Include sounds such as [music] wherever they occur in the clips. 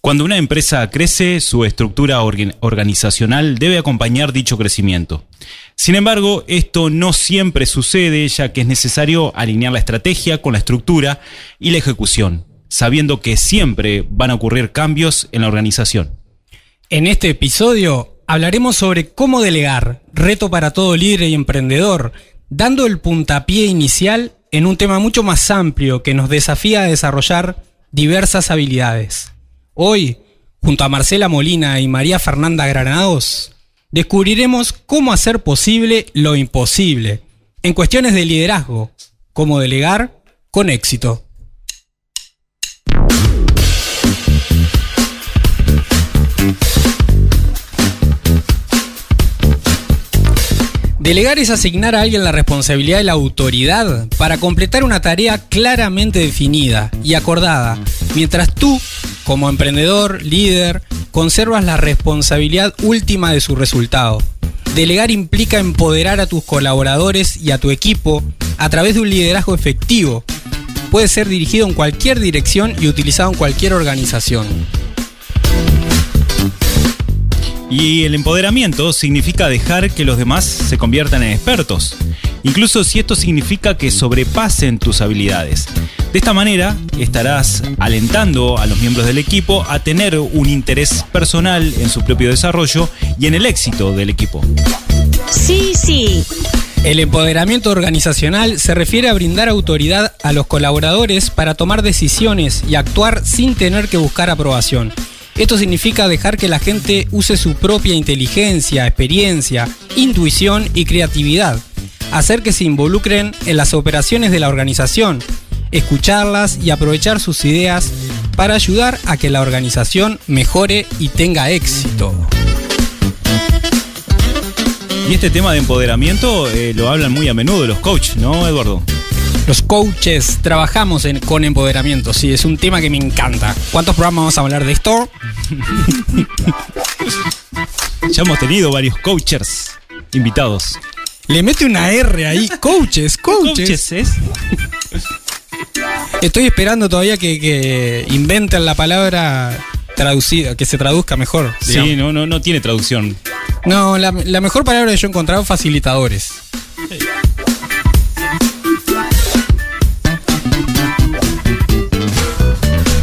Cuando una empresa crece, su estructura organizacional debe acompañar dicho crecimiento. Sin embargo, esto no siempre sucede ya que es necesario alinear la estrategia con la estructura y la ejecución, sabiendo que siempre van a ocurrir cambios en la organización. En este episodio hablaremos sobre cómo delegar, reto para todo líder y emprendedor, dando el puntapié inicial en un tema mucho más amplio que nos desafía a desarrollar diversas habilidades. Hoy, junto a Marcela Molina y María Fernanda Granados, descubriremos cómo hacer posible lo imposible en cuestiones de liderazgo, cómo delegar con éxito. Delegar es asignar a alguien la responsabilidad y la autoridad para completar una tarea claramente definida y acordada, mientras tú, como emprendedor, líder, conservas la responsabilidad última de su resultado. Delegar implica empoderar a tus colaboradores y a tu equipo a través de un liderazgo efectivo. Puede ser dirigido en cualquier dirección y utilizado en cualquier organización. Y el empoderamiento significa dejar que los demás se conviertan en expertos, incluso si esto significa que sobrepasen tus habilidades. De esta manera estarás alentando a los miembros del equipo a tener un interés personal en su propio desarrollo y en el éxito del equipo. Sí, sí. El empoderamiento organizacional se refiere a brindar autoridad a los colaboradores para tomar decisiones y actuar sin tener que buscar aprobación. Esto significa dejar que la gente use su propia inteligencia, experiencia, intuición y creatividad. Hacer que se involucren en las operaciones de la organización, escucharlas y aprovechar sus ideas para ayudar a que la organización mejore y tenga éxito. Y este tema de empoderamiento eh, lo hablan muy a menudo los coaches, ¿no, Eduardo? Los coaches trabajamos con empoderamiento, sí, es un tema que me encanta. ¿Cuántos programas vamos a hablar de esto? [laughs] ya hemos tenido varios coaches invitados. Le mete una R ahí, coaches, coaches. es? Estoy esperando todavía que, inventen la palabra traducida, que se traduzca mejor. Sí, no, no, no tiene traducción. No, la, la mejor palabra que yo he encontrado facilitadores.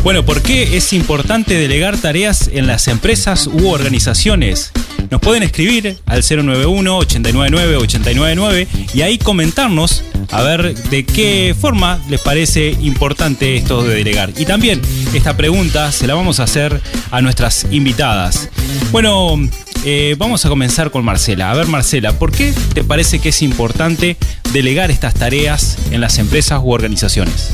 Bueno, ¿por qué es importante delegar tareas en las empresas u organizaciones? Nos pueden escribir al 091-899-899 y ahí comentarnos a ver de qué forma les parece importante esto de delegar. Y también esta pregunta se la vamos a hacer a nuestras invitadas. Bueno, eh, vamos a comenzar con Marcela. A ver, Marcela, ¿por qué te parece que es importante delegar estas tareas en las empresas u organizaciones?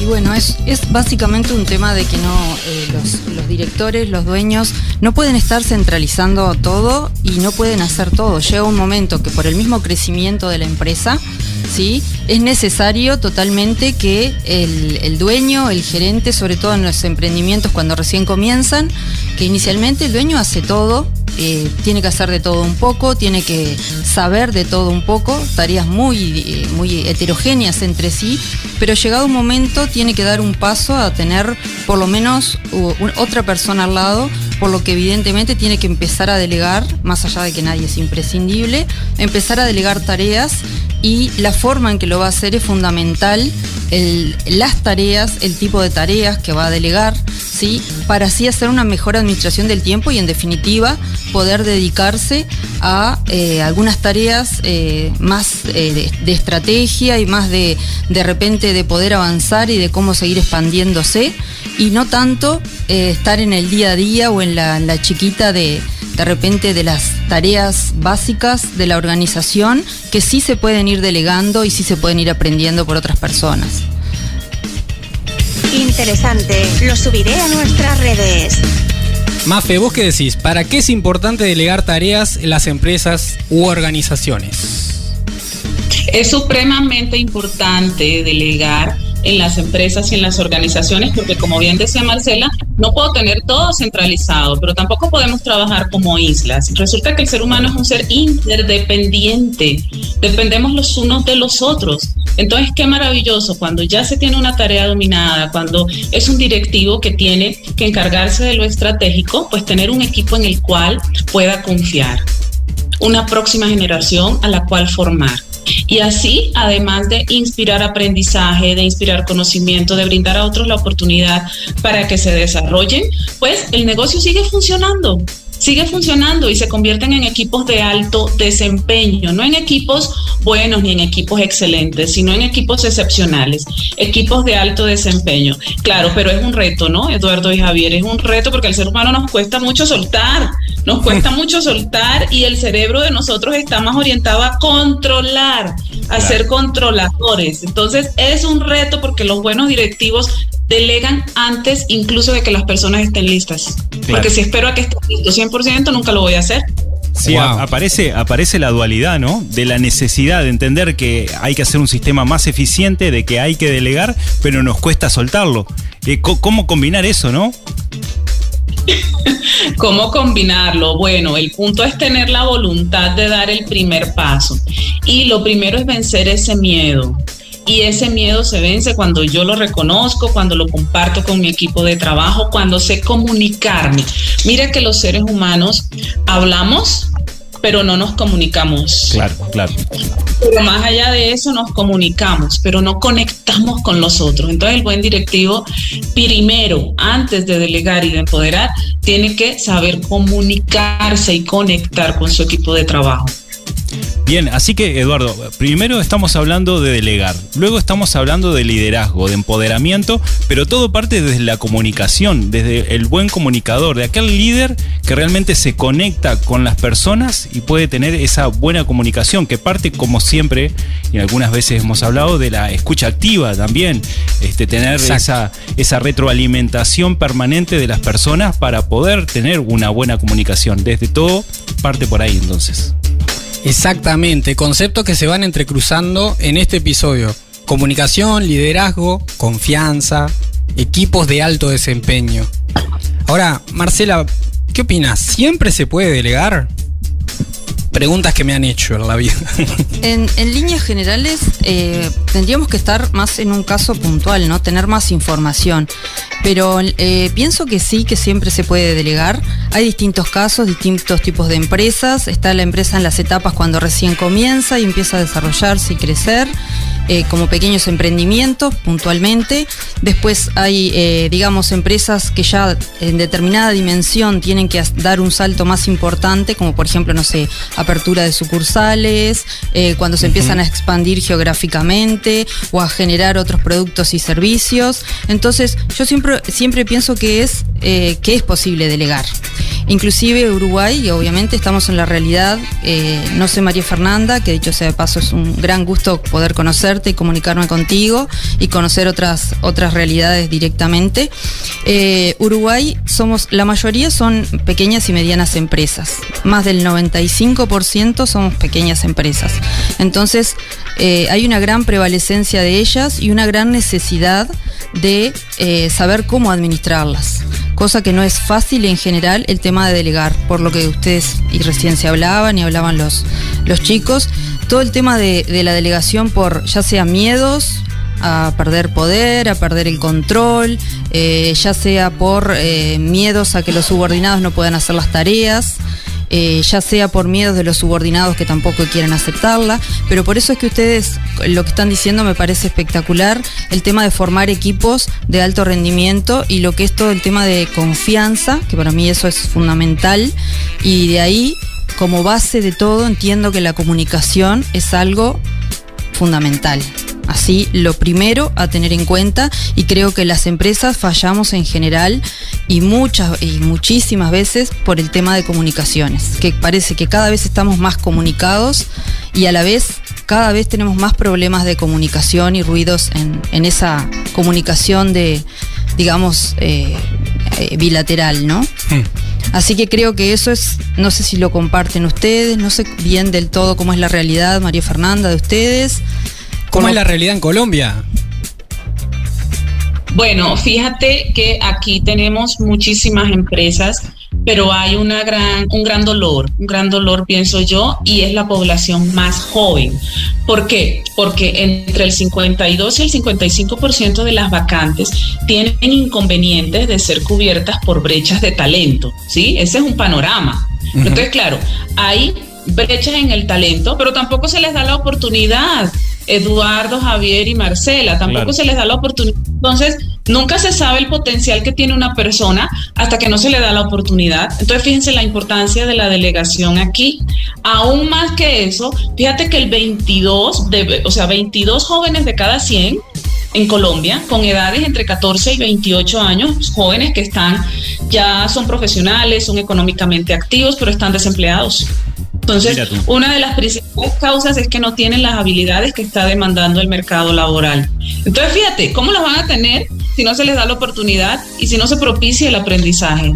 Y bueno, es, es básicamente un tema de que no eh, los, directores, los dueños, no pueden estar centralizando todo y no pueden hacer todo. Llega un momento que por el mismo crecimiento de la empresa, ¿sí? es necesario totalmente que el, el dueño, el gerente, sobre todo en los emprendimientos cuando recién comienzan, que inicialmente el dueño hace todo, eh, tiene que hacer de todo un poco, tiene que saber de todo un poco, tareas muy, eh, muy heterogéneas entre sí, pero llegado un momento tiene que dar un paso a tener por lo menos otra persona al lado, por lo que evidentemente tiene que empezar a delegar, más allá de que nadie es imprescindible, empezar a delegar tareas y la forma en que lo va a hacer es fundamental, las tareas, el tipo de tareas que va a delegar, ¿sí? para así hacer una mejor administración del tiempo y en definitiva poder dedicarse a eh, algunas tareas eh, más eh, de, estrategia y más de de repente de poder avanzar y de cómo seguir expandiéndose y no tanto estar en el día a día o en la, chiquita de de repente de las tareas básicas de la organización que sí se pueden ir delegando y sí se pueden ir aprendiendo por otras personas. Interesante, lo subiré a nuestras redes. Mafe, ¿vos qué decís? ¿Para qué es importante delegar tareas en las empresas u organizaciones? Es supremamente importante delegar en las empresas y en las organizaciones, porque como bien decía Marcela, no puedo tener todo centralizado, pero tampoco podemos trabajar como islas. Resulta que el ser humano es un ser interdependiente, dependemos los unos de los otros. Entonces, qué maravilloso cuando ya se tiene una tarea dominada, cuando es un directivo que tiene que encargarse de lo estratégico, pues tener un equipo en el cual pueda confiar, una próxima generación a la cual formar. Y así, además de inspirar aprendizaje, de inspirar conocimiento, de brindar a otros la oportunidad para que se desarrollen, pues el negocio sigue funcionando sigue funcionando y se convierten en equipos de alto desempeño, no en equipos buenos ni en equipos excelentes, sino en equipos excepcionales, equipos de alto desempeño. Claro, pero es un reto, ¿no? Eduardo y Javier, es un reto porque al ser humano nos cuesta mucho soltar, nos cuesta [laughs] mucho soltar y el cerebro de nosotros está más orientado a controlar, a ser controladores. Entonces es un reto porque los buenos directivos delegan antes incluso de que las personas estén listas. Porque si espero a que estén listos 100%, nunca lo voy a hacer. Sí, aparece, aparece la dualidad, ¿no? De la necesidad de entender que hay que hacer un sistema más eficiente, de que hay que delegar, pero nos cuesta soltarlo. Eh, ¿Cómo combinar eso, no? [laughs] ¿Cómo combinarlo? Bueno, el punto es tener la voluntad de dar el primer paso. Y lo primero es vencer ese miedo. Y ese miedo se vence cuando yo lo reconozco, cuando lo comparto con mi equipo de trabajo, cuando sé comunicarme. Mira que los seres humanos hablamos, pero no nos comunicamos. Claro, claro. Pero más allá de eso nos comunicamos, pero no conectamos con los otros. Entonces el buen directivo, primero, antes de delegar y de empoderar, tiene que saber comunicarse y conectar con su equipo de trabajo. Bien, así que Eduardo, primero estamos hablando de delegar, luego estamos hablando de liderazgo, de empoderamiento, pero todo parte desde la comunicación, desde el buen comunicador, de aquel líder que realmente se conecta con las personas y puede tener esa buena comunicación, que parte como siempre, y algunas veces hemos hablado de la escucha activa también, este, tener esa, esa retroalimentación permanente de las personas para poder tener una buena comunicación. Desde todo parte por ahí entonces. Exactamente, conceptos que se van entrecruzando en este episodio. Comunicación, liderazgo, confianza, equipos de alto desempeño. Ahora, Marcela, ¿qué opinas? ¿Siempre se puede delegar? Preguntas que me han hecho en la vida. [laughs] En, líneas generales, eh, tendríamos que estar más en un caso puntual, ¿no? Tener más información. Pero eh, pienso que sí, que siempre se puede delegar. Hay distintos casos, distintos tipos de empresas. Está la empresa en las etapas cuando recién comienza y empieza a desarrollarse y crecer. Eh, como pequeños emprendimientos puntualmente. Después hay, eh, digamos, empresas que ya en determinada dimensión tienen que dar un salto más importante, como por ejemplo, no sé, apertura de sucursales, eh, cuando se empiezan a expandir geográficamente o a generar otros productos y servicios. Entonces, yo siempre, siempre pienso que es, que es posible delegar. Inclusive Uruguay, obviamente estamos en la realidad, no sé María Fernanda, que dicho sea de paso es un gran gusto poder conocer y comunicarme contigo y conocer otras, otras realidades directamente. Eh, Uruguay somos, la mayoría son pequeñas y medianas empresas. Más del 95% somos pequeñas empresas. Entonces, eh, hay una gran prevalecencia de ellas y una gran necesidad de eh, saber cómo administrarlas. Cosa que no es fácil en general el tema de delegar, por lo que ustedes y recién se hablaban y hablaban los, los chicos todo el tema de, la delegación por ya sea miedos a perder poder, a perder el control, eh, ya sea por eh, miedos a que los subordinados no puedan hacer las tareas. Eh, ya sea por miedos de los subordinados que tampoco quieren aceptarla, pero por eso es que ustedes lo que están diciendo me parece espectacular, el tema de formar equipos de alto rendimiento y lo que es todo el tema de confianza, que para mí eso es fundamental, y de ahí como base de todo entiendo que la comunicación es algo fundamental. Así, lo primero a tener en cuenta, y creo que las empresas fallamos en general y muchas y muchísimas veces por el tema de comunicaciones, que parece que cada vez estamos más comunicados y a la vez cada vez tenemos más problemas de comunicación y ruidos en, esa comunicación de, digamos, eh, eh, bilateral, ¿no? Hmm. Así que creo que eso es, no sé si lo comparten ustedes, no sé bien del todo cómo es la realidad, María Fernanda, de ustedes. ¿Cómo, es la realidad en Colombia? Bueno, fíjate que aquí tenemos muchísimas empresas, pero hay una gran, un gran dolor, un gran dolor pienso yo, y es la población más joven. ¿Por qué? Porque entre el 52 y el 55% de las vacantes tienen inconvenientes de ser cubiertas por brechas de talento, ¿sí? Ese es un panorama. Entonces, claro, hay brechas en el talento, pero tampoco se les da la oportunidad. Eduardo, Javier y Marcela, tampoco se les da la oportunidad. Entonces, nunca se sabe el potencial que tiene una persona hasta que no se le da la oportunidad. Entonces, fíjense la importancia de la delegación aquí. Aún más que eso, fíjate que el 22, de, o sea, 22 jóvenes de cada 100 en Colombia con edades entre 14 y 28 años, jóvenes que están ya son profesionales, son económicamente activos, pero están desempleados. Entonces, una de las principales causas es que no tienen las habilidades que está demandando el mercado laboral. Entonces, fíjate, ¿cómo las van a tener si no se les da la oportunidad y si no se propicia el aprendizaje?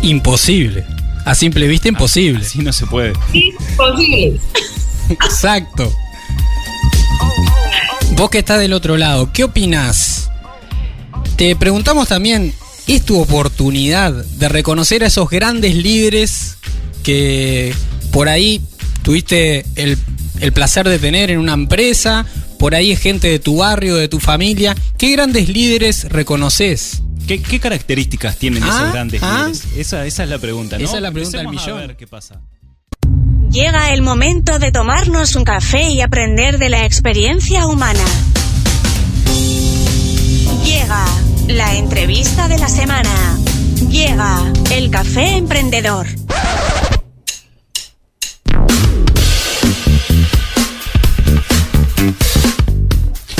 Imposible. A simple vista, imposible. Así no se puede. Imposible. Exacto. Vos que estás del otro lado, ¿qué opinás? Te preguntamos también, ¿es tu oportunidad de reconocer a esos grandes líderes que por ahí tuviste el, placer de tener en una empresa, por ahí es gente de tu barrio, de tu familia. ¿Qué grandes líderes reconoces? ¿Qué, características tienen esos ah, grandes ah. líderes? Esa, es la pregunta, ¿no? Esa es la pregunta del millón. A ver qué pasa. Llega el momento de tomarnos un café y aprender de la experiencia humana. Llega la entrevista de la semana. Llega el café emprendedor.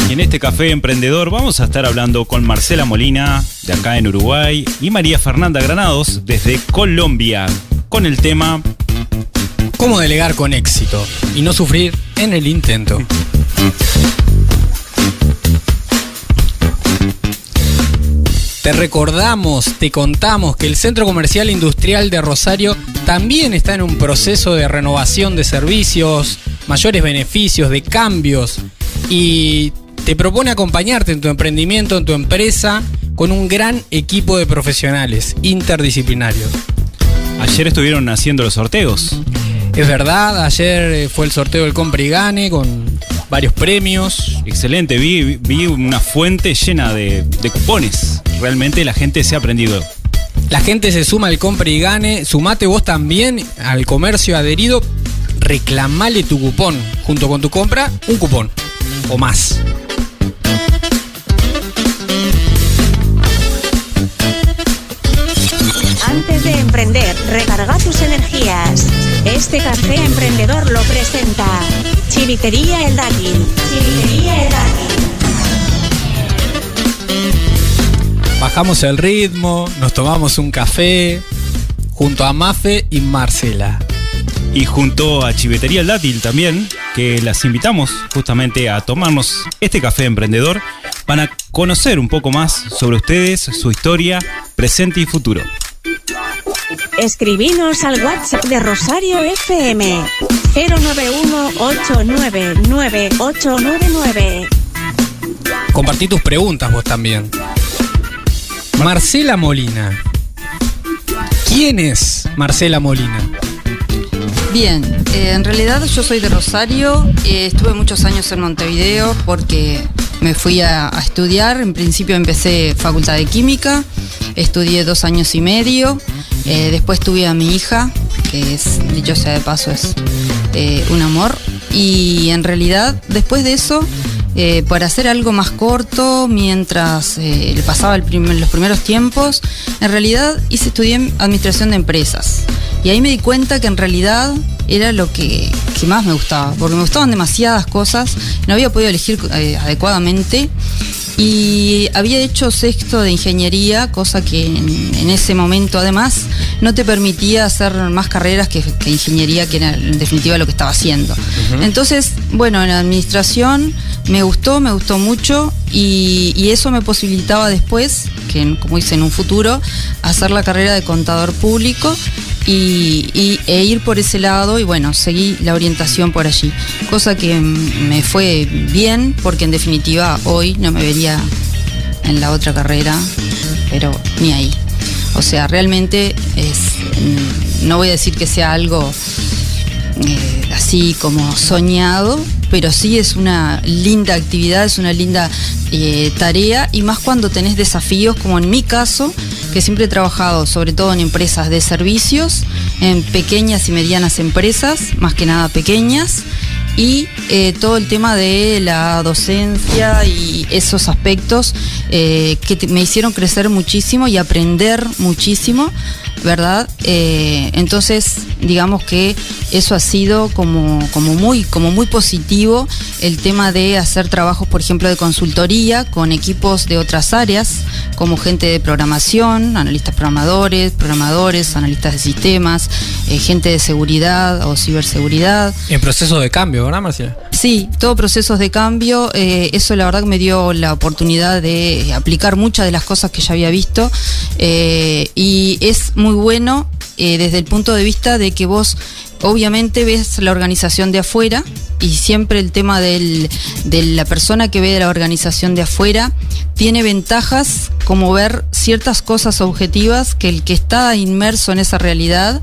Y en este café emprendedor vamos a estar hablando con Marcela Molina, de acá en Uruguay, y María Fernanda Granados, desde Colombia, con el tema ¿Cómo delegar con éxito y no sufrir en el intento? Te recordamos, te contamos que el Centro Comercial Industrial de Rosario también está en un proceso de renovación de servicios, mayores beneficios, de cambios y te propone acompañarte en tu emprendimiento, en tu empresa, con un gran equipo de profesionales interdisciplinarios. Ayer estuvieron haciendo los sorteos. Es verdad, ayer eh, fue el sorteo del Compre y Gane con varios premios. Excelente, vi, vi una fuente llena de, de, cupones. Realmente la gente se ha aprendido. La gente se suma al Compre y Gane. Sumate vos también al comercio adherido. Reclamale tu cupón. Junto con tu compra, un cupón. O más. Emprender, recarga tus energías. Este café emprendedor lo presenta Chivitería El Dátil. Chivitería El Dátil. Bajamos el ritmo, nos tomamos un café junto a Mafe y Marcela. Y junto a Chivetería El Dátil también, que las invitamos justamente a tomarnos este café emprendedor para conocer un poco más sobre ustedes, su historia, presente y futuro. Escribinos al WhatsApp de Rosario FM 091-899-899. Compartí tus preguntas vos también. Marcela Molina. ¿Quién es Marcela Molina? Bien, eh, en realidad yo soy de Rosario, eh, estuve muchos años en Montevideo porque me fui a, estudiar, en principio empecé facultad de química, estudié dos años y medio, eh, después tuve a mi hija, que es, dicho sea de paso, es eh, un amor. Y en realidad, después de eso, eh, para hacer algo más corto, mientras le pasaba los primeros tiempos, en realidad hice, estudié administración de empresas. Y ahí me di cuenta que en realidad era lo que, que más me gustaba, porque me gustaban demasiadas cosas, no había podido elegir adecuadamente y había hecho sexto de ingeniería, cosa que en, ese momento además no te permitía hacer más carreras que, ingeniería, que era en definitiva lo que estaba haciendo. Entonces, bueno, en la administración me gustó, me gustó mucho y, y, eso me posibilitaba después, que como hice en un futuro, hacer la carrera de contador público y, e ir por ese lado y bueno, seguí la orientación por allí. Cosa que me fue bien porque en definitiva hoy no me vería en la otra carrera, pero ni ahí. O sea, realmente es, no voy a decir que sea algo eh, así como soñado, pero sí es una linda actividad, es una linda eh, tarea y más cuando tenés desafíos como en mi caso, que siempre he trabajado sobre todo en empresas de servicios, en pequeñas y medianas empresas, más que nada pequeñas, y eh, todo el tema de la docencia y esos aspectos eh, que me hicieron crecer muchísimo y aprender muchísimo, ¿verdad? Eh, entonces, digamos que eso ha sido como, como, muy, como muy positivo el tema de hacer trabajos, por ejemplo, de consultoría con equipos de otras áreas, como gente de programación, analistas programadores, programadores, analistas de sistemas, gente de seguridad o ciberseguridad. En proceso de cambio, Sí, todo procesos de cambio. Eh, eso la verdad que me dio la oportunidad de aplicar muchas de las cosas que ya había visto. Eh, y es muy bueno eh, desde el punto de vista de que vos obviamente ves la organización de afuera y siempre el tema de la persona que ve la organización de afuera tiene ventajas como ver ciertas cosas objetivas que el que está inmerso en esa realidad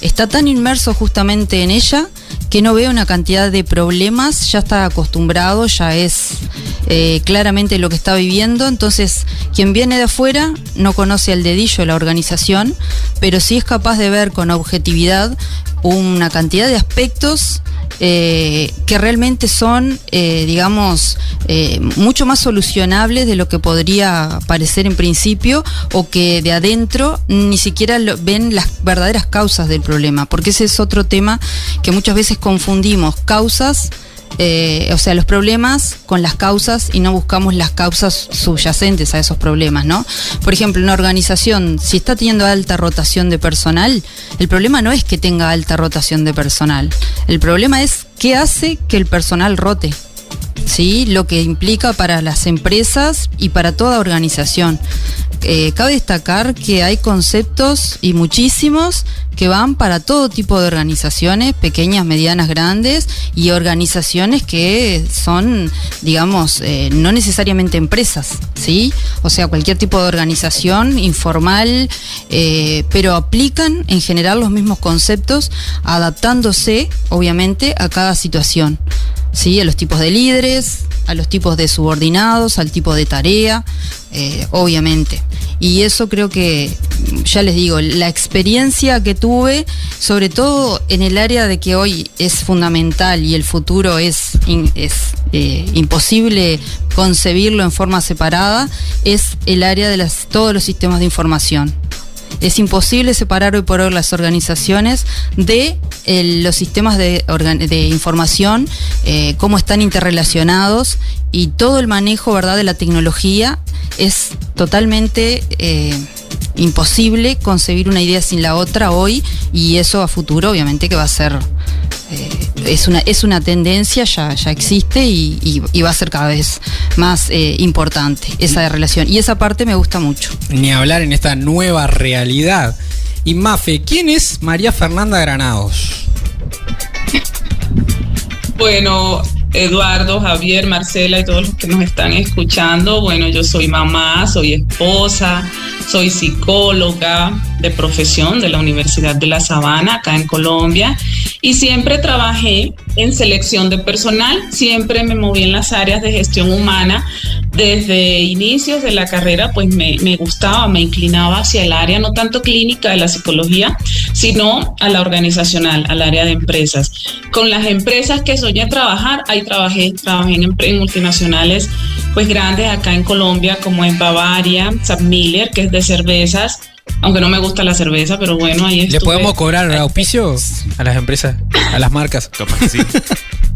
está tan inmerso justamente en ella que no ve una cantidad de problemas, ya está acostumbrado, ya es eh, claramente lo que está viviendo, entonces quien viene de afuera no conoce al dedillo la organización, pero sí es capaz de ver con objetividad una cantidad de aspectos eh, que realmente son, eh, digamos, eh, mucho más solucionables de lo que podría parecer en principio o que de adentro ni siquiera ven las verdaderas causas del problema, porque ese es otro tema que muchas veces confundimos causas eh, o sea, los problemas con las causas y no buscamos las causas subyacentes a esos problemas, ¿no? Por ejemplo, una organización, si está teniendo alta rotación de personal, el problema no es que tenga alta rotación de personal, el problema es qué hace que el personal rote. ¿sí? lo que implica para las empresas y para toda organización. Eh, cabe destacar que hay conceptos y muchísimos que van para todo tipo de organizaciones, pequeñas, medianas, grandes, y organizaciones que son, digamos, eh, no necesariamente empresas, ¿sí? O sea, cualquier tipo de organización informal, eh, pero aplican en general los mismos conceptos, adaptándose, obviamente, a cada situación. ¿sí? a los tipos de líderes, a los tipos de subordinados, al tipo de tarea, eh, obviamente. Y eso creo que, ya les digo, la experiencia que tuve, sobre todo en el área de que hoy es fundamental y el futuro es, es eh, imposible concebirlo en forma separada, es el área de las, todos los sistemas de información. Es imposible separar hoy por hoy las organizaciones de los sistemas de, información, eh, cómo están interrelacionados y todo el manejo ¿verdad? de la tecnología es totalmente eh, imposible concebir una idea sin la otra hoy y eso a futuro obviamente que va a ser eh, es, una, es una tendencia, ya, ya existe y, va a ser cada vez más eh, importante esa relación. Y esa parte me gusta mucho. Ni hablar en esta nueva realidad. Y Mafe, ¿quién es María Fernanda Granados? Bueno, Eduardo, Javier, Marcela y todos los que nos están escuchando. Bueno, yo soy mamá, soy esposa, soy psicóloga de profesión de la Universidad de La Sabana, acá en Colombia, y siempre trabajé en selección de personal, siempre me moví en las áreas de gestión humana. Desde inicios de la carrera, pues me, me gustaba, me inclinaba hacia el área no tanto clínica de la psicología, sino a la organizacional, al área de empresas. Con las empresas que soñé trabajar, ahí trabajé, trabajé en, multinacionales pues grandes acá en Colombia, como en Bavaria, Sam Miller, que es de cervezas, aunque no me gusta la cerveza, pero bueno, ahí ¿Le podemos cobrar auspicio a las empresas, a las marcas? [laughs]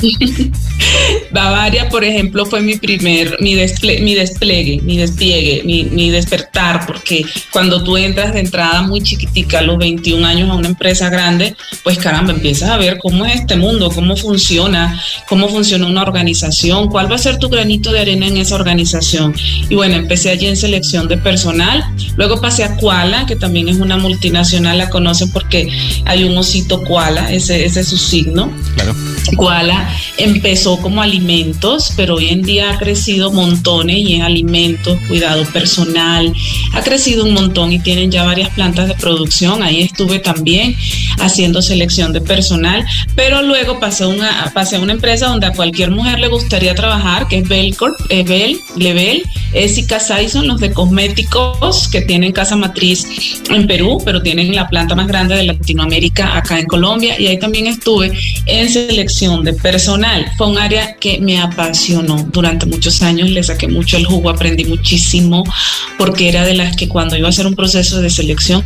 [laughs] Bavaria, por ejemplo, fue mi primer, mi, despliegue, mi despliegue, mi despliegue, mi, despertar, porque cuando tú entras de entrada muy chiquitica a los 21 años a una empresa grande, pues caramba, empiezas a ver cómo es este mundo, cómo funciona, cómo funciona una organización, cuál va a ser tu granito de arena en esa organización. Y bueno, empecé allí en selección de personal, Luego pasé a Koala, que también es una multinacional, la conocen porque hay un osito Koala, ese, ese es su signo. Claro. Koala empezó como alimentos, pero hoy en día ha crecido montones y en alimentos, cuidado personal, ha crecido un montón y tienen ya varias plantas de producción. Ahí estuve también haciendo selección de personal, pero luego pasé, una, pasé a una empresa donde a cualquier mujer le gustaría trabajar, que es Belcorp, eh, Bel, Level, Esica Saison, los de cosméticos que tienen casa matriz en Perú, pero tienen la planta más grande de Latinoamérica acá en Colombia y ahí también estuve en selección de personal. Fue un área que me apasionó durante muchos años, le saqué mucho el jugo, aprendí muchísimo, porque era de las que cuando iba a hacer un proceso de selección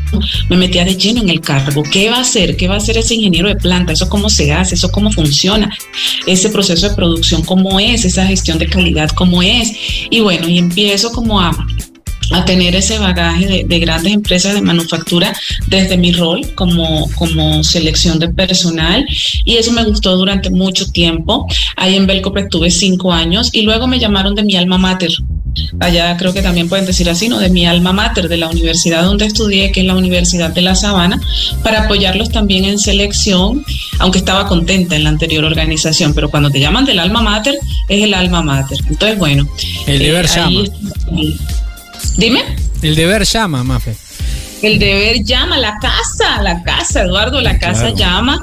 me metía de lleno en el cargo. ¿Qué va a hacer? ¿Qué va a hacer ese ingeniero de planta? ¿Eso cómo se hace? ¿Eso cómo funciona? Ese proceso de producción, ¿cómo es? Esa gestión de calidad, ¿cómo es? Y bueno, y empiezo como a a tener ese bagaje de, grandes empresas de manufactura desde mi rol como, como selección de personal y eso me gustó durante mucho tiempo. Ahí en Belcop estuve cinco años y luego me llamaron de mi alma mater. Allá creo que también pueden decir así, ¿no? De mi alma mater, de la universidad donde estudié, que es la Universidad de La Sabana, para apoyarlos también en selección, aunque estaba contenta en la anterior organización, pero cuando te llaman del alma mater, es el alma mater. Entonces, bueno. El deber eh, Dime. El deber llama, Mafe. El deber llama, la casa, la casa, Eduardo, la casa llama.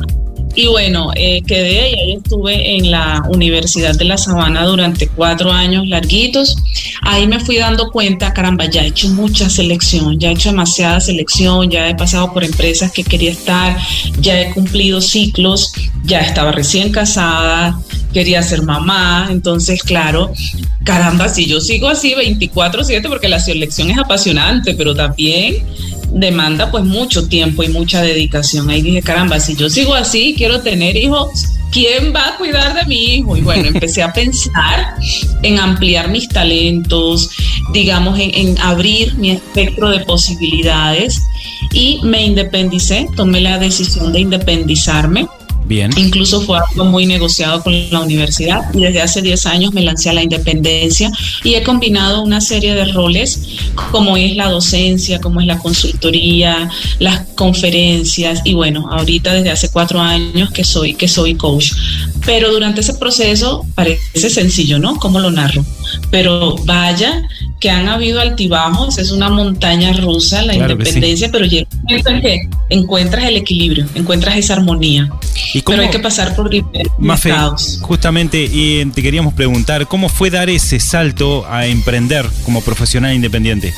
Y bueno, eh, quedé y ahí estuve en la Universidad de La Sabana durante cuatro años larguitos. Ahí me fui dando cuenta, caramba, ya he hecho mucha selección, ya he hecho demasiada selección, ya he pasado por empresas que quería estar, ya he cumplido ciclos, ya estaba recién casada, quería ser mamá, entonces claro, caramba, si yo sigo así 24/7 porque la selección es apasionante, pero también demanda pues mucho tiempo y mucha dedicación. Ahí dije, caramba, si yo sigo así, quiero tener hijos, ¿quién va a cuidar de mi hijo? Y bueno, empecé a pensar en ampliar mis talentos, digamos, en, en abrir mi espectro de posibilidades y me independicé, tomé la decisión de independizarme Incluso fue algo muy negociado con la universidad y desde hace 10 años me lancé a la independencia y he combinado una serie de roles como es la docencia, como es la consultoría, las conferencias y bueno, ahorita desde hace cuatro años que soy, que soy coach. Pero durante ese proceso parece sencillo, ¿no? ¿Cómo lo narro? Pero vaya que han habido altibajos, es una montaña rusa la independencia, pero llega un momento en que encuentras el equilibrio, encuentras esa armonía. pero hay que pasar por diferentes Justamente, y te queríamos preguntar, ¿cómo fue dar ese salto a emprender como profesional independiente?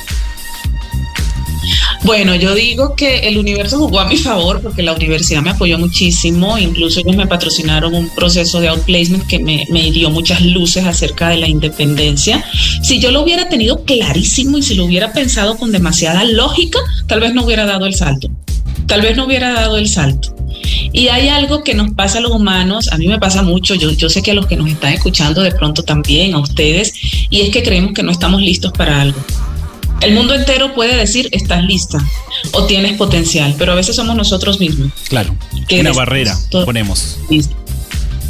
Bueno, yo digo que el universo jugó a mi favor porque la universidad me apoyó muchísimo, incluso ellos me patrocinaron un proceso de outplacement que me, dio muchas luces acerca de la independencia. Si yo lo hubiera tenido clarísimo y si lo hubiera pensado con demasiada lógica, tal vez no hubiera dado el salto. Tal vez no hubiera dado el salto. Y hay algo que nos pasa a los humanos, a mí me pasa mucho, yo, yo sé que a los que nos están escuchando de pronto también, a ustedes, y es que creemos que no estamos listos para algo. El mundo entero puede decir estás lista o tienes potencial, pero a veces somos nosotros mismos. Claro. una barrera ponemos.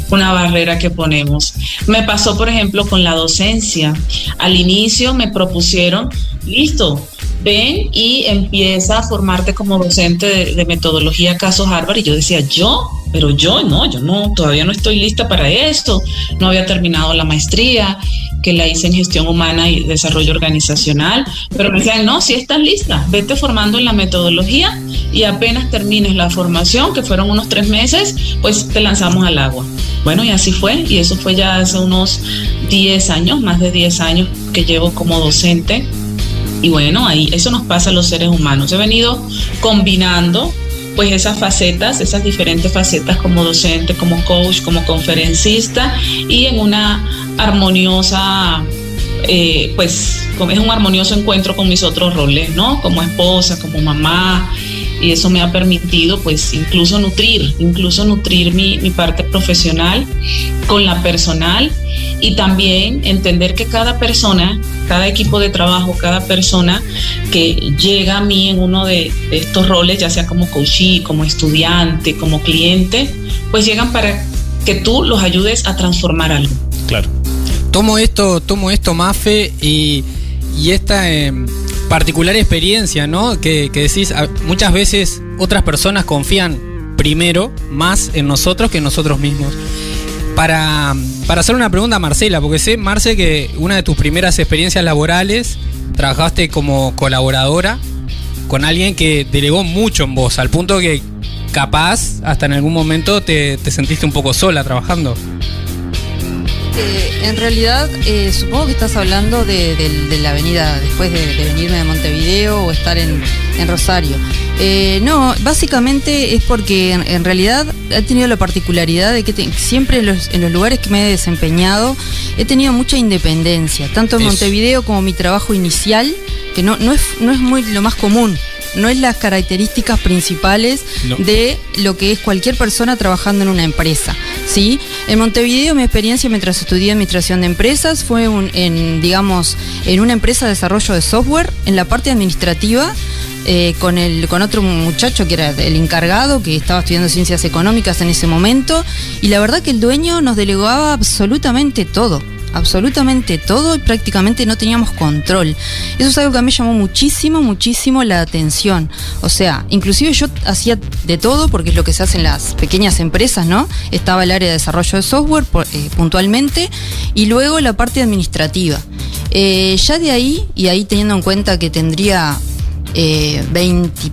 Una barrera que ponemos. Me pasó, por ejemplo, con la docencia. Al inicio me propusieron, listo, ven y empieza a formarte como docente de, metodología caso Harvard. Y yo decía, yo, pero yo no, yo no, todavía no estoy lista para esto. No había terminado la maestría que la hice en gestión humana y desarrollo organizacional, pero me decían, no, si estás lista, vete formando en la metodología y apenas termines la formación, que fueron unos tres meses, pues te lanzamos al agua. Bueno, y así fue, y eso fue ya hace unos 10 años, más de 10 años que llevo como docente. Y bueno, ahí eso nos pasa a los seres humanos. He venido combinando pues esas facetas, esas diferentes facetas como docente, como coach, como conferencista y en una armoniosa, eh, pues es un armonioso encuentro con mis otros roles, ¿no? Como esposa, como mamá, y eso me ha permitido pues incluso nutrir, incluso nutrir mi, mi, parte profesional con la personal y también entender que cada persona, cada equipo de trabajo, cada persona que llega a mí en uno de, de estos roles, ya sea como coachee, como estudiante, como cliente, pues llegan para que tú los ayudes a transformar algo. Claro tomo esto, tomo esto, Mafe, y, y esta, em, particular experiencia, ¿no? Que, que decís, muchas veces otras personas confían primero más en nosotros que en nosotros mismos. Para, para hacer una pregunta a Marcela, porque sé, Marce, que una de tus primeras experiencias laborales trabajaste como colaboradora con alguien que delegó mucho en vos, al punto que capaz hasta en algún momento te, te sentiste un poco sola trabajando. Eh, en realidad, eh, supongo que estás hablando de, la avenida después de, venirme de Montevideo o estar en, Rosario. Eh, no, básicamente es porque en, realidad he tenido la particularidad de que siempre en los, lugares que me he desempeñado he tenido mucha independencia, tanto en Montevideo como mi trabajo inicial, que no, no, es, no es muy lo más común no es las características principales de lo que es cualquier persona trabajando en una empresa. ¿sí? En Montevideo mi experiencia mientras estudié administración de empresas fue en, digamos, en una empresa de desarrollo de software, en la parte administrativa, eh, con, el, con otro muchacho que era el encargado, que estaba estudiando ciencias económicas en ese momento, y la verdad que el dueño nos delegaba absolutamente todo absolutamente todo y prácticamente no teníamos control. Eso es algo que a mí llamó muchísimo, muchísimo la atención. O sea, inclusive yo hacía de todo porque es lo que se hace en las pequeñas empresas, ¿no? Estaba el área de desarrollo de software eh, puntualmente y luego la parte administrativa. Eh, ya de ahí, y ahí teniendo en cuenta que tendría eh,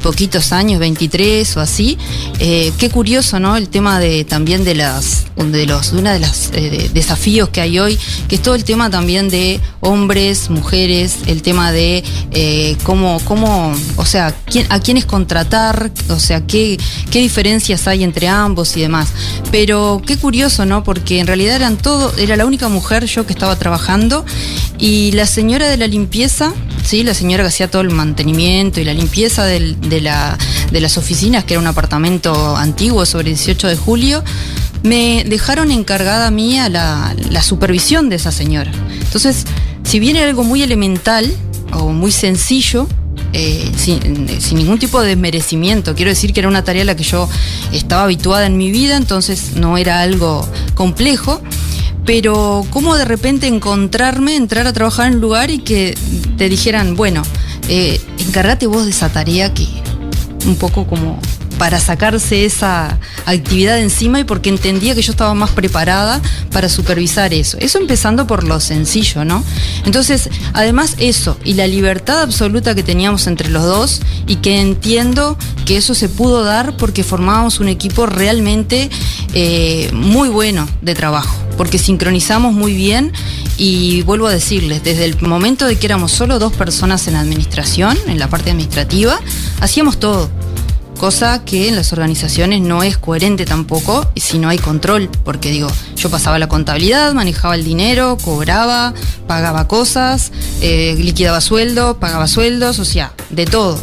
poquitos años, 23 o así. Eh, qué curioso, ¿no? El tema de también de las, de los, de una de los eh, desafíos que hay hoy, que es todo el tema también de hombres, mujeres, el tema de eh, cómo, cómo, o sea, quién, a quiénes contratar, o sea, qué, qué diferencias hay entre ambos y demás. Pero qué curioso, ¿no? Porque en realidad eran todo, era la única mujer yo que estaba trabajando y la señora de la limpieza, sí, la señora que hacía todo el mantenimiento y la limpieza de, la, de las oficinas, que era un apartamento antiguo sobre 18 de julio, me dejaron encargada a mí a la, supervisión de esa señora. Entonces, si bien era algo muy elemental o muy sencillo, eh, sin, sin, ningún tipo de desmerecimiento. Quiero decir que era una tarea a la que yo estaba habituada en mi vida, entonces no era algo complejo. Pero cómo de repente encontrarme, entrar a trabajar en un lugar y que te dijeran, bueno, eh, encargate vos de esa tarea que un poco como para sacarse esa actividad encima y porque entendía que yo estaba más preparada para supervisar eso. Eso empezando por lo sencillo, ¿no? Entonces, además eso y la libertad absoluta que teníamos entre los dos y que entiendo que eso se pudo dar porque formábamos un equipo realmente eh, muy bueno de trabajo, porque sincronizamos muy bien y vuelvo a decirles, desde el momento de que éramos solo dos personas en administración, en la parte administrativa, hacíamos todo cosa que en las organizaciones no es coherente tampoco si no hay control, porque digo, yo pasaba la contabilidad, manejaba el dinero, cobraba, pagaba cosas, eh, liquidaba sueldo, pagaba sueldos, o sea, de todo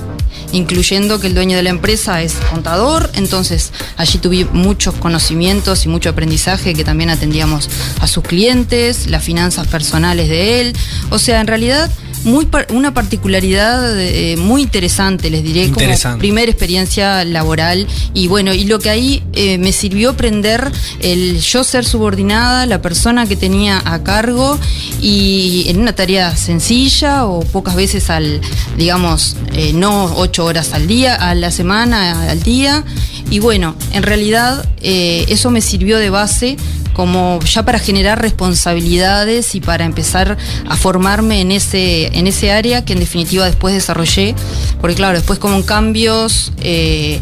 incluyendo que el dueño de la empresa es contador, entonces allí tuve muchos conocimientos y mucho aprendizaje que también atendíamos a sus clientes, las finanzas personales de él, o sea, en realidad muy una particularidad eh, muy interesante, les diré, como primera experiencia laboral. Y bueno, y lo que ahí eh, me sirvió aprender el yo ser subordinada, la persona que tenía a cargo y en una tarea sencilla o pocas veces al, digamos, eh, no ocho horas al día, a la semana, al día. Y bueno, en realidad eso me sirvió de base como ya para generar responsabilidades y para empezar a formarme en ese, en ese área que en definitiva después desarrollé, porque claro, después con cambios eh,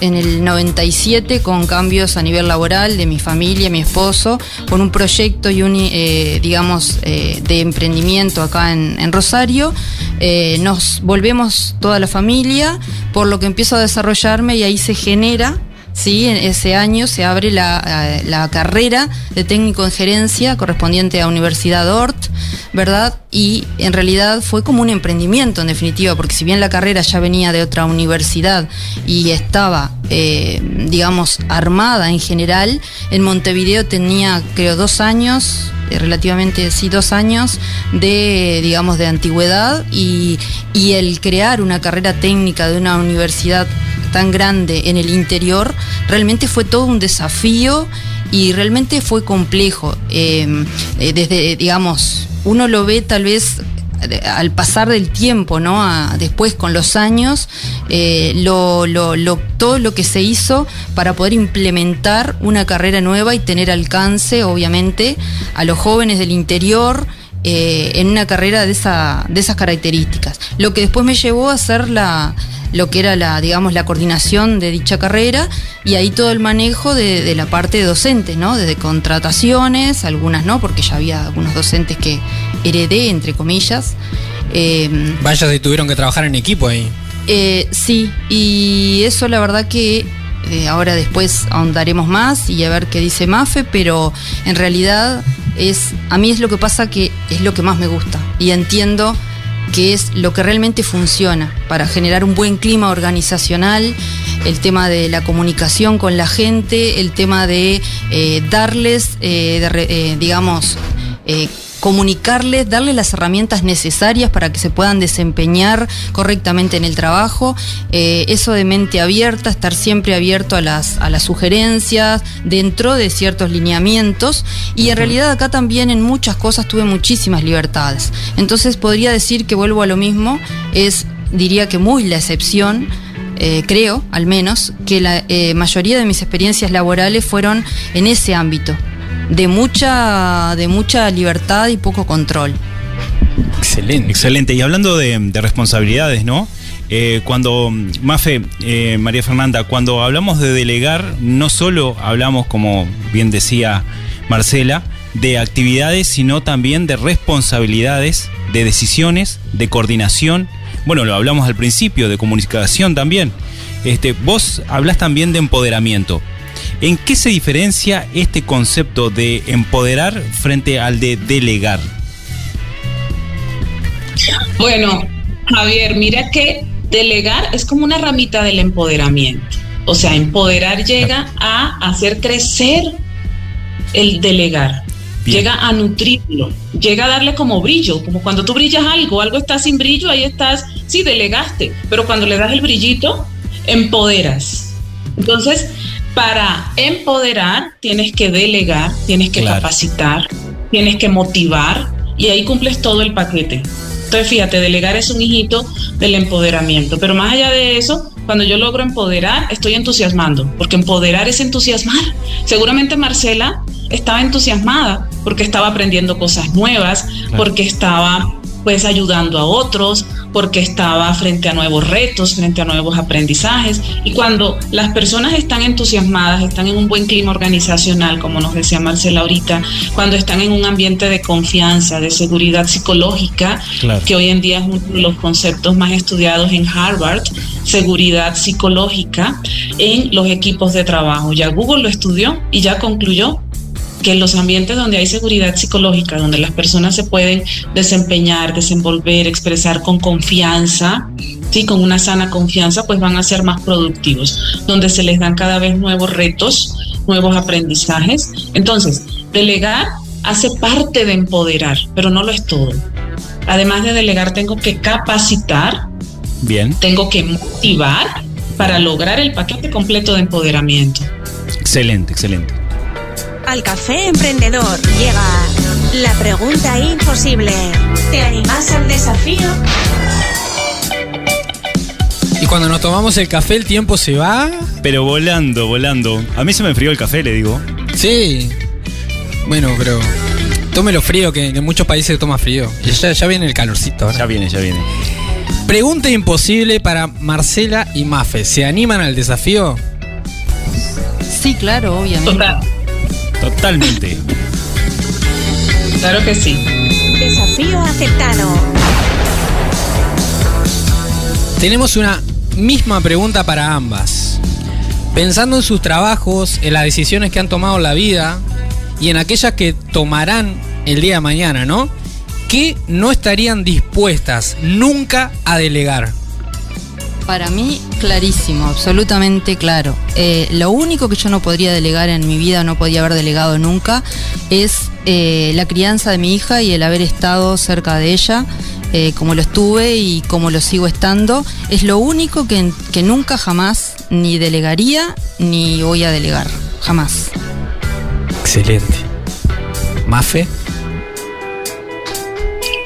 en el 97, con cambios a nivel laboral de mi familia, mi esposo, con un proyecto y un, eh, digamos, eh, de emprendimiento acá en, en Rosario, nos volvemos toda la familia, por lo que empiezo a desarrollarme y ahí se genera ¿sí? En ese año se abre eh, la, carrera de técnico en gerencia correspondiente a Universidad Ort, ¿verdad? Y en realidad fue como un emprendimiento en definitiva, porque si bien la carrera ya venía de otra universidad y estaba, eh, digamos, armada en general, en Montevideo tenía creo dos años eh, relativamente sí dos años de digamos de antigüedad y, y el crear una carrera técnica de una universidad tan grande en el interior, realmente fue todo un desafío y realmente fue complejo. Em, eh, desde, digamos, uno lo ve tal vez al pasar del tiempo, ¿no? después con los años, eh, lo, todo lo que se hizo para poder implementar una carrera nueva y tener alcance, obviamente, a los jóvenes del interior. Eh, en una carrera de, esa, de esas características. Lo que después me llevó a hacer la, lo que era la, digamos, la coordinación de dicha carrera y ahí todo el manejo de, la parte de docentes, ¿no? Desde contrataciones, algunas no, porque ya había algunos docentes que heredé, entre comillas. Eh, Vaya si tuvieron que trabajar en equipo ahí. Eh, sí, y eso la verdad que eh, ahora después ahondaremos más y a ver qué dice Mafe, pero en realidad es, a mí es lo que pasa que es lo que más me gusta y entiendo que es lo que realmente funciona para generar un buen clima organizacional, el tema de la comunicación con la gente, el tema de eh, darles, eh, eh, digamos, comunicarles, darles las herramientas necesarias para que se puedan desempeñar correctamente en el trabajo, eh, eso de mente abierta, estar siempre abierto a las, a las sugerencias dentro de ciertos lineamientos y en realidad acá también en muchas cosas tuve muchísimas libertades. Entonces podría decir que vuelvo a lo mismo, es diría que muy la excepción. Eh, creo, al menos, que la eh, mayoría de mis experiencias laborales fueron en ese ámbito, de mucha, de mucha libertad y poco control. Excelente. Excelente. Y hablando de, responsabilidades, ¿no? Eh, cuando, Mafe, eh, María Fernanda, cuando hablamos de delegar, no solo hablamos, como bien decía Marcela, de actividades, sino también de responsabilidades, de decisiones, de coordinación. Bueno, lo hablamos al principio, de comunicación también. Este, vos hablas también de empoderamiento. ¿En qué se diferencia este concepto de empoderar frente al de delegar? Bueno, Javier, mira que delegar es como una ramita del empoderamiento. O sea, empoderar llega a hacer crecer el delegar. Llega a nutrirlo, llega a darle como brillo, como cuando tú brillas algo, algo está sin brillo, ahí estás, sí, delegaste, pero cuando le das el brillito, empoderas. Entonces, para empoderar tienes que delegar, tienes que capacitar, tienes que motivar y ahí cumples todo el paquete. Entonces, fíjate, delegar es un hijito del empoderamiento, pero más allá de eso, cuando yo logro empoderar, estoy entusiasmando, porque empoderar es entusiasmar. Seguramente Marcela estaba entusiasmada porque estaba aprendiendo cosas nuevas, porque estaba pues ayudando a otros, porque estaba frente a nuevos retos, frente a nuevos aprendizajes. Y cuando las personas están entusiasmadas, están en un buen clima organizacional, como nos decía Marcela ahorita, cuando están en un ambiente de confianza, de seguridad psicológica, que hoy en día es uno de los conceptos más estudiados en Harvard, seguridad psicológica en los equipos de trabajo. Ya Google lo estudió y ya concluyó que en los ambientes donde hay seguridad psicológica, donde las personas se pueden desempeñar, desenvolver, expresar con confianza, sí, con una sana confianza, pues van a ser más productivos, donde se les dan cada vez nuevos retos, nuevos aprendizajes. Entonces, delegar hace parte de empoderar, pero no lo es todo. Además de delegar, tengo que capacitar, Bien. tengo que motivar para lograr el paquete completo de empoderamiento. Excelente, excelente. Al café emprendedor llega la pregunta imposible. ¿Te animas al desafío? Y cuando nos tomamos el café el tiempo se va. Pero volando, volando. A mí se me enfrió el café, le digo. Sí. Bueno, pero tómelo frío, que en muchos países se toma frío. Ya, ya viene el calorcito. Ya viene, ya viene. Pregunta imposible para Marcela y Mafe. ¿Se animan al desafío? Sí, claro, obviamente. Totalmente. Claro que sí. Desafío aceptado. Tenemos una misma pregunta para ambas. Pensando en sus trabajos, en las decisiones que han tomado en la vida y en aquellas que tomarán el día de mañana, ¿no? ¿Qué no estarían dispuestas nunca a delegar? Para mí, clarísimo, absolutamente claro. Eh, lo único que yo no podría delegar en mi vida, no podía haber delegado nunca, es eh, la crianza de mi hija y el haber estado cerca de ella, eh, como lo estuve y como lo sigo estando. Es lo único que, que nunca jamás ni delegaría ni voy a delegar, jamás. Excelente. Mafe.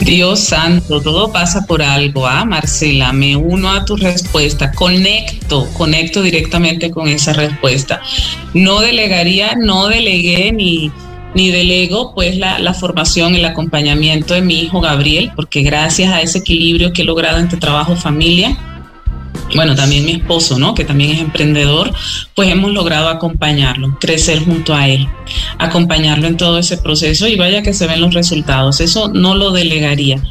Dios santo, todo pasa por algo, ¿ah, Marcela? Me uno a tu respuesta, conecto, conecto directamente con esa respuesta. No delegaría, no delegué ni, ni delego pues la, la formación, el acompañamiento de mi hijo Gabriel, porque gracias a ese equilibrio que he logrado entre trabajo y familia, bueno, también mi esposo, ¿no? Que también es emprendedor, pues hemos logrado acompañarlo, crecer junto a él, acompañarlo en todo ese proceso y vaya que se ven los resultados. Eso no lo delegaría.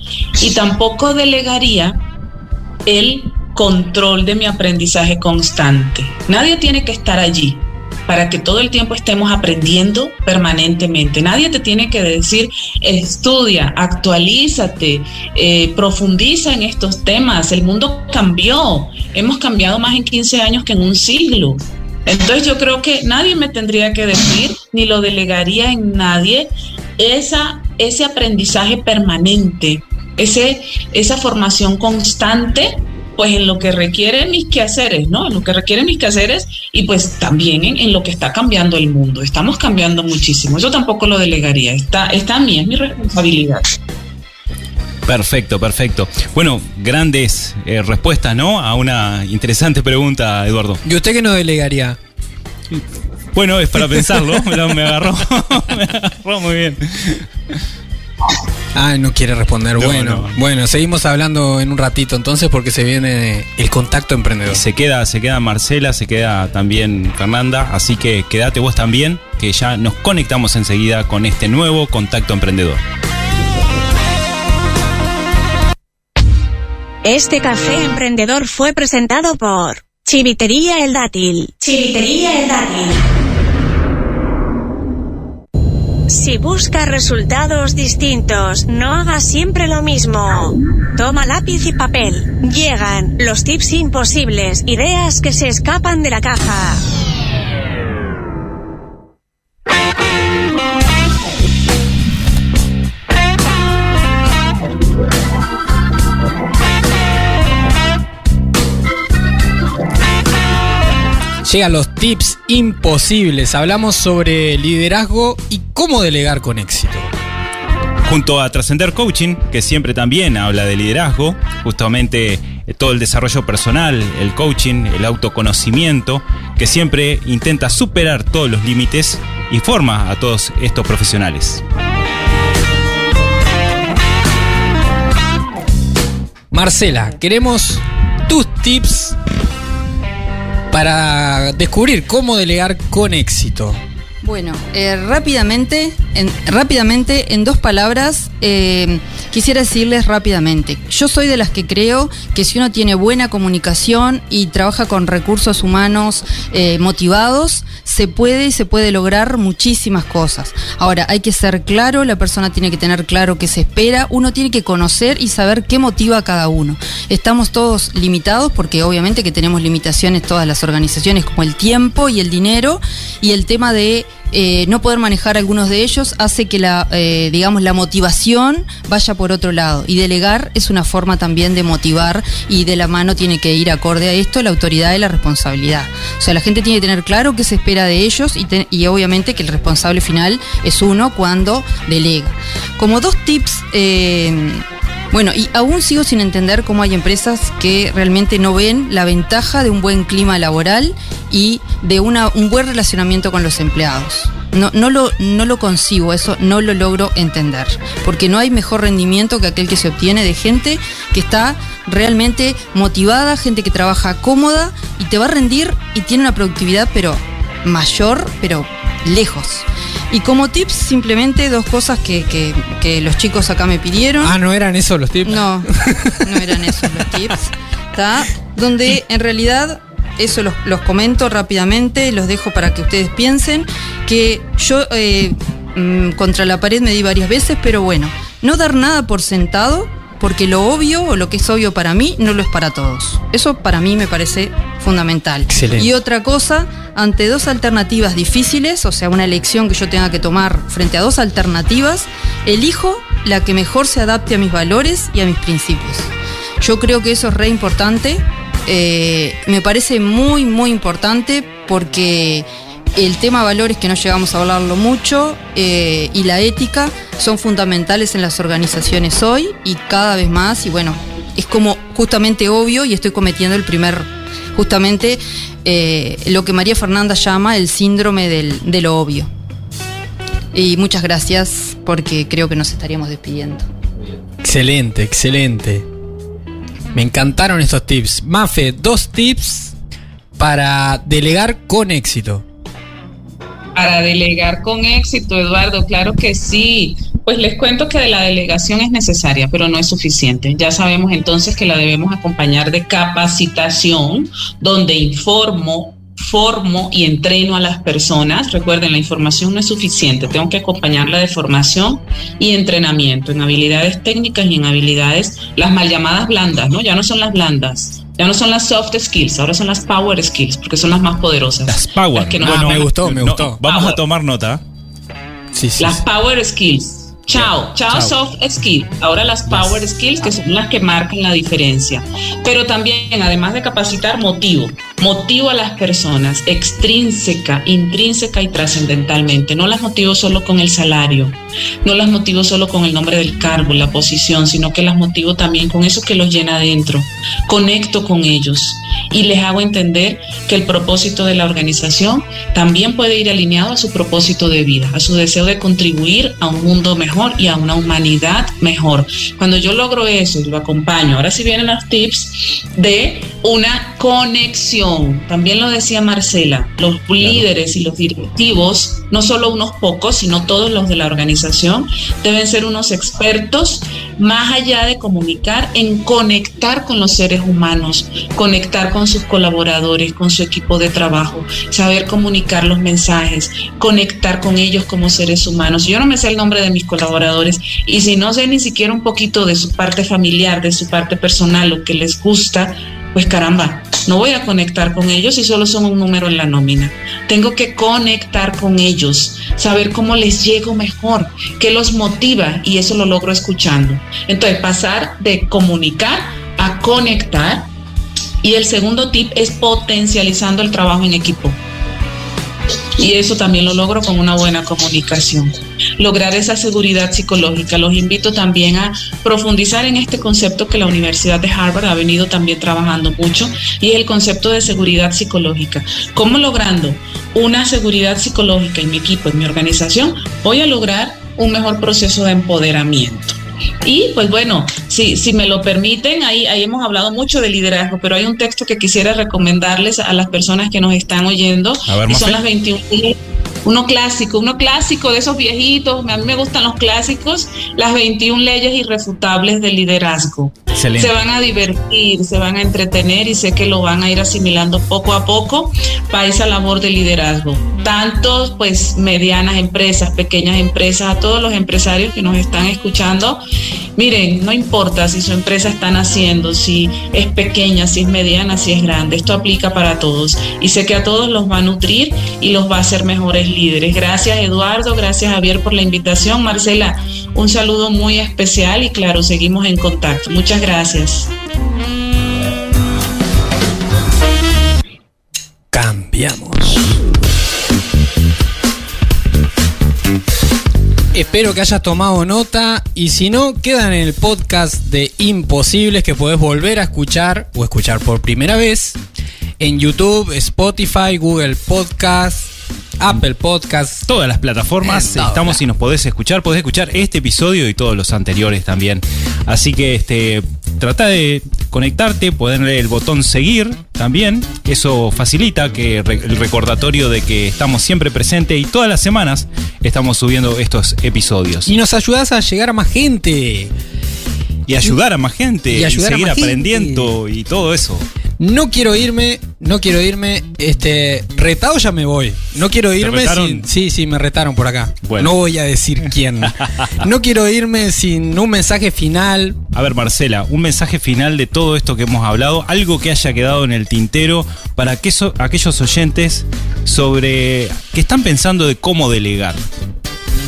Y tampoco delegaría el control de mi aprendizaje constante. Nadie tiene que estar allí para que todo el tiempo estemos aprendiendo permanentemente. Nadie te tiene que decir, estudia, actualízate, eh, profundiza en estos temas. El mundo cambió. Hemos cambiado más en 15 años que en un siglo. Entonces yo creo que nadie me tendría que decir, ni lo delegaría en nadie, esa, ese aprendizaje permanente, ese, esa formación constante pues en lo que requiere mis quehaceres, ¿no? En lo que requiere mis quehaceres y pues también en, lo que está cambiando el mundo. Estamos cambiando muchísimo. Eso tampoco lo delegaría. Está, está a mí, es mi responsabilidad. Perfecto, perfecto. Bueno, grandes eh, respuestas, ¿no? A una interesante pregunta, Eduardo. ¿Y usted qué no delegaría? Bueno, es para pensarlo, [laughs] me, agarró, [laughs] me agarró muy bien. Ah, no quiere responder. bueno, bueno, seguimos hablando en un ratito entonces porque se viene el contacto emprendedor. Se queda, se queda Marcela, se queda también Fernanda, así que quédate vos también, que ya nos conectamos enseguida con este nuevo contacto emprendedor. Este café emprendedor fue presentado por Chivitería El Dátil. Chivitería El Dátil. Si buscas resultados distintos, no hagas siempre lo mismo. Toma lápiz y papel. Llegan los tips imposibles, ideas que se escapan de la caja. Llegan los tips imposibles. Hablamos sobre liderazgo y cómo delegar con éxito. Junto a Trascender Coaching, que siempre también habla de liderazgo, justamente eh, todo el desarrollo personal, el coaching, el autoconocimiento, que siempre intenta superar todos los límites y forma a todos estos profesionales. Marcela, queremos tus tips para descubrir cómo delegar con éxito. Bueno, eh, rápidamente, en, rápidamente, en dos palabras, eh, quisiera decirles rápidamente. Yo soy de las que creo que si uno tiene buena comunicación y trabaja con recursos humanos eh, motivados, se puede y se puede lograr muchísimas cosas. Ahora, hay que ser claro, la persona tiene que tener claro qué se espera, uno tiene que conocer y saber qué motiva a cada uno. Estamos todos limitados porque obviamente que tenemos limitaciones todas las organizaciones como el tiempo y el dinero y el tema de eh, no poder manejar algunos de ellos hace que la, eh, digamos, la motivación vaya por otro lado. Y delegar es una forma también de motivar y de la mano tiene que ir acorde a esto la autoridad y la responsabilidad. O sea, la gente tiene que tener claro qué se espera de ellos y, obviamente que el responsable final es uno cuando delega. Como dos tips... Eh, bueno, y aún sigo sin entender cómo hay empresas que realmente no ven la ventaja de un buen clima laboral y de un buen relacionamiento con los empleados. No, no, lo, concibo, eso no lo logro entender, porque no hay mejor rendimiento que aquel que se obtiene de gente que está realmente motivada, gente que trabaja cómoda y te va a rendir y tiene una productividad pero mayor, pero lejos. Y como tips, simplemente dos cosas que, los chicos acá me pidieron. Ah, ¿no eran esos los tips? No, no eran esos los tips. ¿Está? Donde en realidad, eso los, comento rápidamente, los dejo para que ustedes piensen, que yo eh, mm, contra la pared me di varias veces, pero bueno, no dar nada por sentado porque lo obvio o lo que es obvio para mí no lo es para todos. Eso para mí me parece fundamental. Y otra cosa, ante dos alternativas difíciles, o sea, una elección que yo tenga que tomar frente a dos alternativas, elijo la que mejor se adapte a mis valores y a mis principios. Yo creo que eso es re importante. Eh, me parece muy, muy importante porque el tema valores, que no llegamos a hablarlo mucho, eh, y la ética son fundamentales en las organizaciones hoy y cada vez más, y bueno, es como justamente obvio y estoy cometiendo el primer, justamente eh, lo que María Fernanda llama el síndrome del, de lo obvio. Y muchas gracias porque creo que nos estaríamos despidiendo. Excelente, excelente. Me encantaron estos tips. Mafe, dos tips para delegar con éxito. Para delegar con éxito, Eduardo, claro que sí. Pues les cuento que la delegación es necesaria, pero no es suficiente. Ya sabemos entonces que la debemos acompañar de capacitación, donde informo, formo y entreno a las personas. Recuerden, la información no es suficiente, tengo que acompañarla de formación y entrenamiento en habilidades técnicas y en habilidades, las mal llamadas blandas, ¿no? Ya no son las blandas, ya no son las soft skills, ahora son las power skills, porque son las más poderosas. Las power. que me gustó, me gustó. Vamos a tomar nota. Sí, sí, las power skills. Chao, chao, soft skills. Ahora las power skills que son las que marcan la diferencia. Pero también, además de capacitar, motivo. Motivo a las personas, extrínseca, intrínseca y trascendentalmente. No las motivo solo con el salario, no las motivo solo con el nombre del cargo, la posición, sino que las motivo también con eso que los llena adentro. Conecto con ellos y les hago entender que el propósito de la organización también puede ir alineado a su propósito de vida, a su deseo de contribuir a un mundo mejor y a una humanidad mejor. Cuando yo logro eso y lo acompaño, ahora sí vienen los tips de una conexión. También lo decía Marcela, los líderes y los directivos, no solo unos pocos, sino todos los de la organización, deben ser unos expertos más allá de comunicar en conectar con los seres humanos, conectar con sus colaboradores, con su equipo de trabajo, saber comunicar los mensajes, conectar con ellos como seres humanos. Yo no me sé el nombre de mis colaboradores y si no sé ni siquiera un poquito de su parte familiar, de su parte personal, lo que les gusta, pues caramba, no voy a conectar con ellos si solo son un número en la nómina. Tengo que conectar con ellos, saber cómo les llego mejor, qué los motiva y eso lo logro escuchando. Entonces, pasar de comunicar a conectar. Y el segundo tip es potencializando el trabajo en equipo. Y eso también lo logro con una buena comunicación. Lograr esa seguridad psicológica. Los invito también a profundizar en este concepto que la Universidad de Harvard ha venido también trabajando mucho y es el concepto de seguridad psicológica. ¿Cómo logrando una seguridad psicológica en mi equipo, en mi organización, voy a lograr un mejor proceso de empoderamiento? Y pues bueno, si, si me lo permiten, ahí, ahí hemos hablado mucho de liderazgo, pero hay un texto que quisiera recomendarles a las personas que nos están oyendo. y son las 21 uno clásico, uno clásico de esos viejitos, a mí me gustan los clásicos, las 21 leyes irrefutables del liderazgo. Se van a divertir, se van a entretener y sé que lo van a ir asimilando poco a poco para esa labor de liderazgo. Tanto pues medianas empresas, pequeñas empresas, a todos los empresarios que nos están escuchando, miren, no importa si su empresa están haciendo, si es pequeña, si es mediana, si es grande, esto aplica para todos y sé que a todos los va a nutrir y los va a hacer mejores líderes. Gracias Eduardo, gracias Javier por la invitación. Marcela, un saludo muy especial y claro, seguimos en contacto. Muchas gracias. Cambiamos. Espero que hayas tomado nota y si no, quedan en el podcast de Imposibles que podés volver a escuchar o escuchar por primera vez en YouTube, Spotify, Google Podcast, Apple Podcast. Todas las plataformas estamos y nos podés escuchar. Podés escuchar este episodio y todos los anteriores también. Así que este, trata de conectarte, ponerle el botón seguir también. Eso facilita que el recordatorio de que estamos siempre presentes y todas las semanas estamos subiendo estos episodios. Y nos ayudas a llegar a más gente. Y ayudar a más gente. Y, seguir aprendiendo y todo eso. No quiero irme, no quiero irme. Este, retado ya me voy. No quiero irme sin. Sí, sí, me retaron por acá. No voy a decir quién. [laughs] no quiero irme sin un mensaje final. A ver, Marcela, un mensaje final de todo esto que hemos hablado, algo que haya quedado en el tintero para que aquellos oyentes sobre que están pensando de cómo delegar.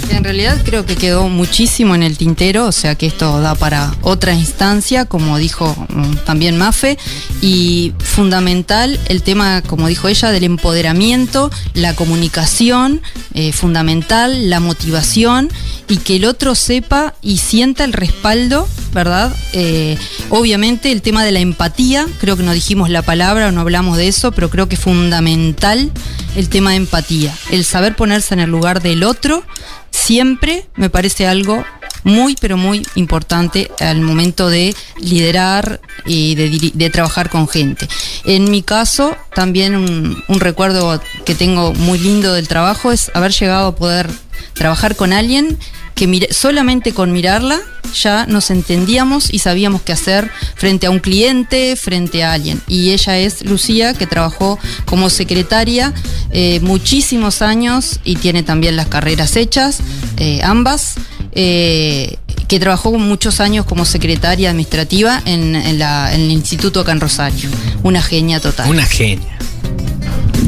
En realidad creo que quedó muchísimo en el tintero, o sea que esto da para otra instancia, como dijo mm, también Mafe, y fundamental el tema, como dijo ella, del empoderamiento, la comunicación, eh, fundamental, la motivación y que el otro sepa y sienta el respaldo, ¿verdad? Eh, obviamente el tema de la empatía, creo que no dijimos la palabra o no hablamos de eso, pero creo que es fundamental el tema de empatía, el saber ponerse en el lugar del otro, siempre me parece algo muy, pero muy importante al momento de liderar y de, trabajar con gente. En mi caso, también un, un, recuerdo que tengo muy lindo del trabajo es haber llegado a poder trabajar con alguien que solamente con mirarla ya nos entendíamos y sabíamos qué hacer frente a un cliente, frente a alguien. Y ella es Lucía, que trabajó como secretaria eh, muchísimos años y tiene también las carreras hechas, eh, ambas. Eh, que trabajó muchos años como secretaria administrativa en, el instituto acá en Rosario. Una genia total. Una genia.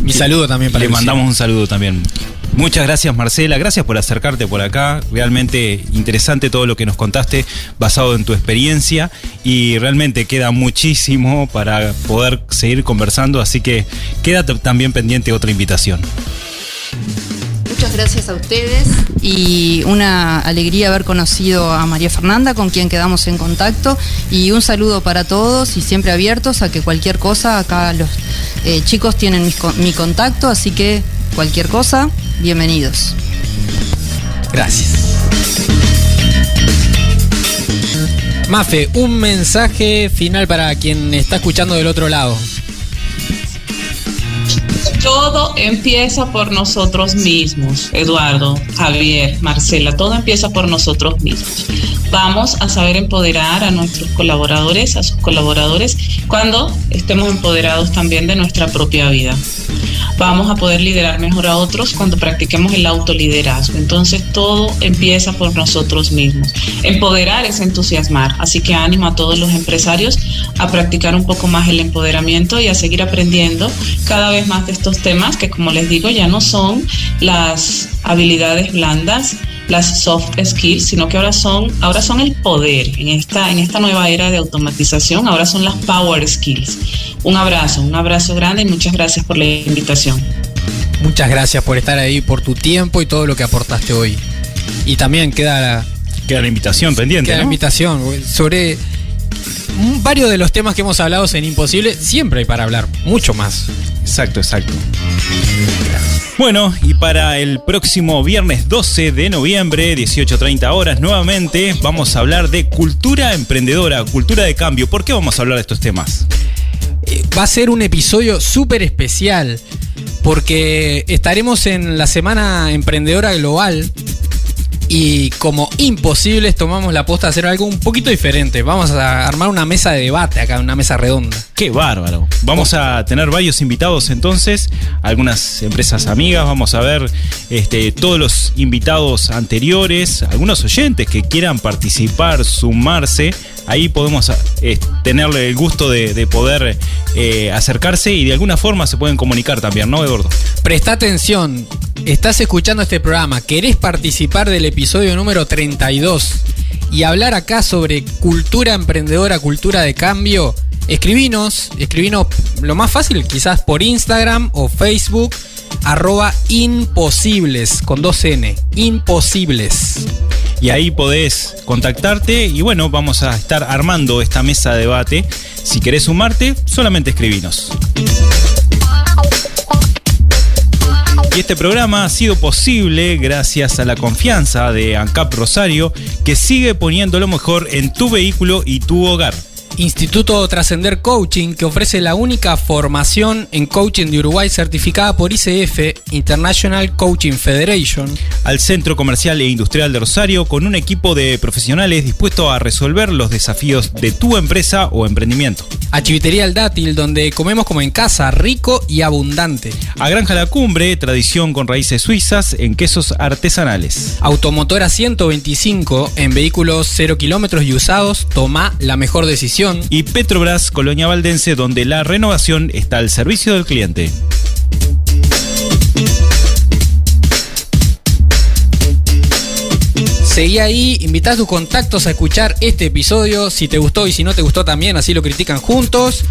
Mi saludo también para Le mandamos un saludo también. Muchas gracias Marcela, gracias por acercarte por acá. Realmente interesante todo lo que nos contaste basado en tu experiencia y realmente queda muchísimo para poder seguir conversando, así que queda también pendiente otra invitación. Muchas gracias a ustedes y una alegría haber conocido a María Fernanda con quien quedamos en contacto y un saludo para todos y siempre abiertos a que cualquier cosa, acá los eh, chicos tienen mi contacto, así que cualquier cosa, bienvenidos. Gracias. Mafe, un mensaje final para quien está escuchando del otro lado. Todo empieza por nosotros mismos, Eduardo, Javier, Marcela, todo empieza por nosotros mismos. Vamos a saber empoderar a nuestros colaboradores, a sus colaboradores, cuando estemos empoderados también de nuestra propia vida vamos a poder liderar mejor a otros cuando practiquemos el autoliderazgo. Entonces todo empieza por nosotros mismos. Empoderar es entusiasmar, así que ánimo a todos los empresarios a practicar un poco más el empoderamiento y a seguir aprendiendo cada vez más de estos temas que como les digo ya no son las habilidades blandas, las soft skills, sino que ahora son, ahora son el poder en esta, en esta nueva era de automatización, ahora son las power skills. Un abrazo, un abrazo grande y muchas gracias por la invitación. Muchas gracias por estar ahí, por tu tiempo y todo lo que aportaste hoy. Y también queda la, queda la invitación pendiente. Queda la invitación sobre varios de los temas que hemos hablado en Imposible, siempre hay para hablar, mucho más. Exacto, exacto. Bueno, y para el próximo viernes 12 de noviembre, 18.30 horas, nuevamente vamos a hablar de cultura emprendedora, cultura de cambio. ¿Por qué vamos a hablar de estos temas? Va a ser un episodio súper especial porque estaremos en la Semana Emprendedora Global y como imposibles tomamos la posta de hacer algo un poquito diferente. Vamos a armar una mesa de debate acá, una mesa redonda. Qué bárbaro. Vamos a tener varios invitados entonces, algunas empresas amigas, vamos a ver este, todos los invitados anteriores, algunos oyentes que quieran participar, sumarse ahí podemos eh, tenerle el gusto de, poder eh, acercarse y de alguna forma se pueden comunicar también, ¿no, Eduardo? Presta atención, estás escuchando este programa, querés participar del episodio número 32 y hablar acá sobre cultura emprendedora, cultura de cambio, escribinos, escribinos lo más fácil quizás por Instagram o Facebook arroba imposibles con dos N, imposibles y ahí podés contactarte y bueno, vamos a estar armando esta mesa de debate. Si querés sumarte, solamente escribinos. Y este programa ha sido posible gracias a la confianza de ANCAP Rosario, que sigue poniendo lo mejor en tu vehículo y tu hogar. Instituto Trascender Coaching, que ofrece la única formación en coaching de Uruguay certificada por ICF, International Coaching Federation. Al Centro Comercial e Industrial de Rosario, con un equipo de profesionales dispuestos a resolver los desafíos de tu empresa o emprendimiento. A Chivitería El Dátil, donde comemos como en casa, rico y abundante. A Granja La Cumbre, tradición con raíces suizas en quesos artesanales. Automotora 125, en vehículos 0 kilómetros y usados, toma la mejor decisión y Petrobras Colonia Valdense, donde la renovación está al servicio del cliente. Seguí ahí, invita a tus contactos a escuchar este episodio, si te gustó y si no te gustó también, así lo critican juntos.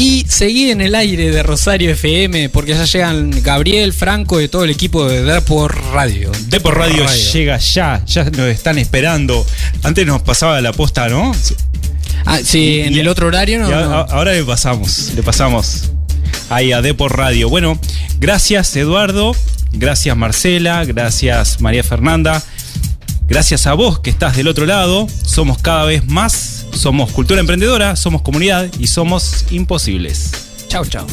Y seguí en el aire de Rosario FM, porque ya llegan Gabriel, Franco, de todo el equipo de Depor Radio. Depor Radio, Radio llega ya, ya nos están esperando. Antes nos pasaba la posta, ¿no? Ah, sí, en el otro horario no, Ahora le pasamos, le pasamos ahí a Depor Radio. Bueno, gracias Eduardo, gracias Marcela, gracias María Fernanda. Gracias a vos que estás del otro lado, somos cada vez más, somos cultura emprendedora, somos comunidad y somos imposibles. Chao, chao.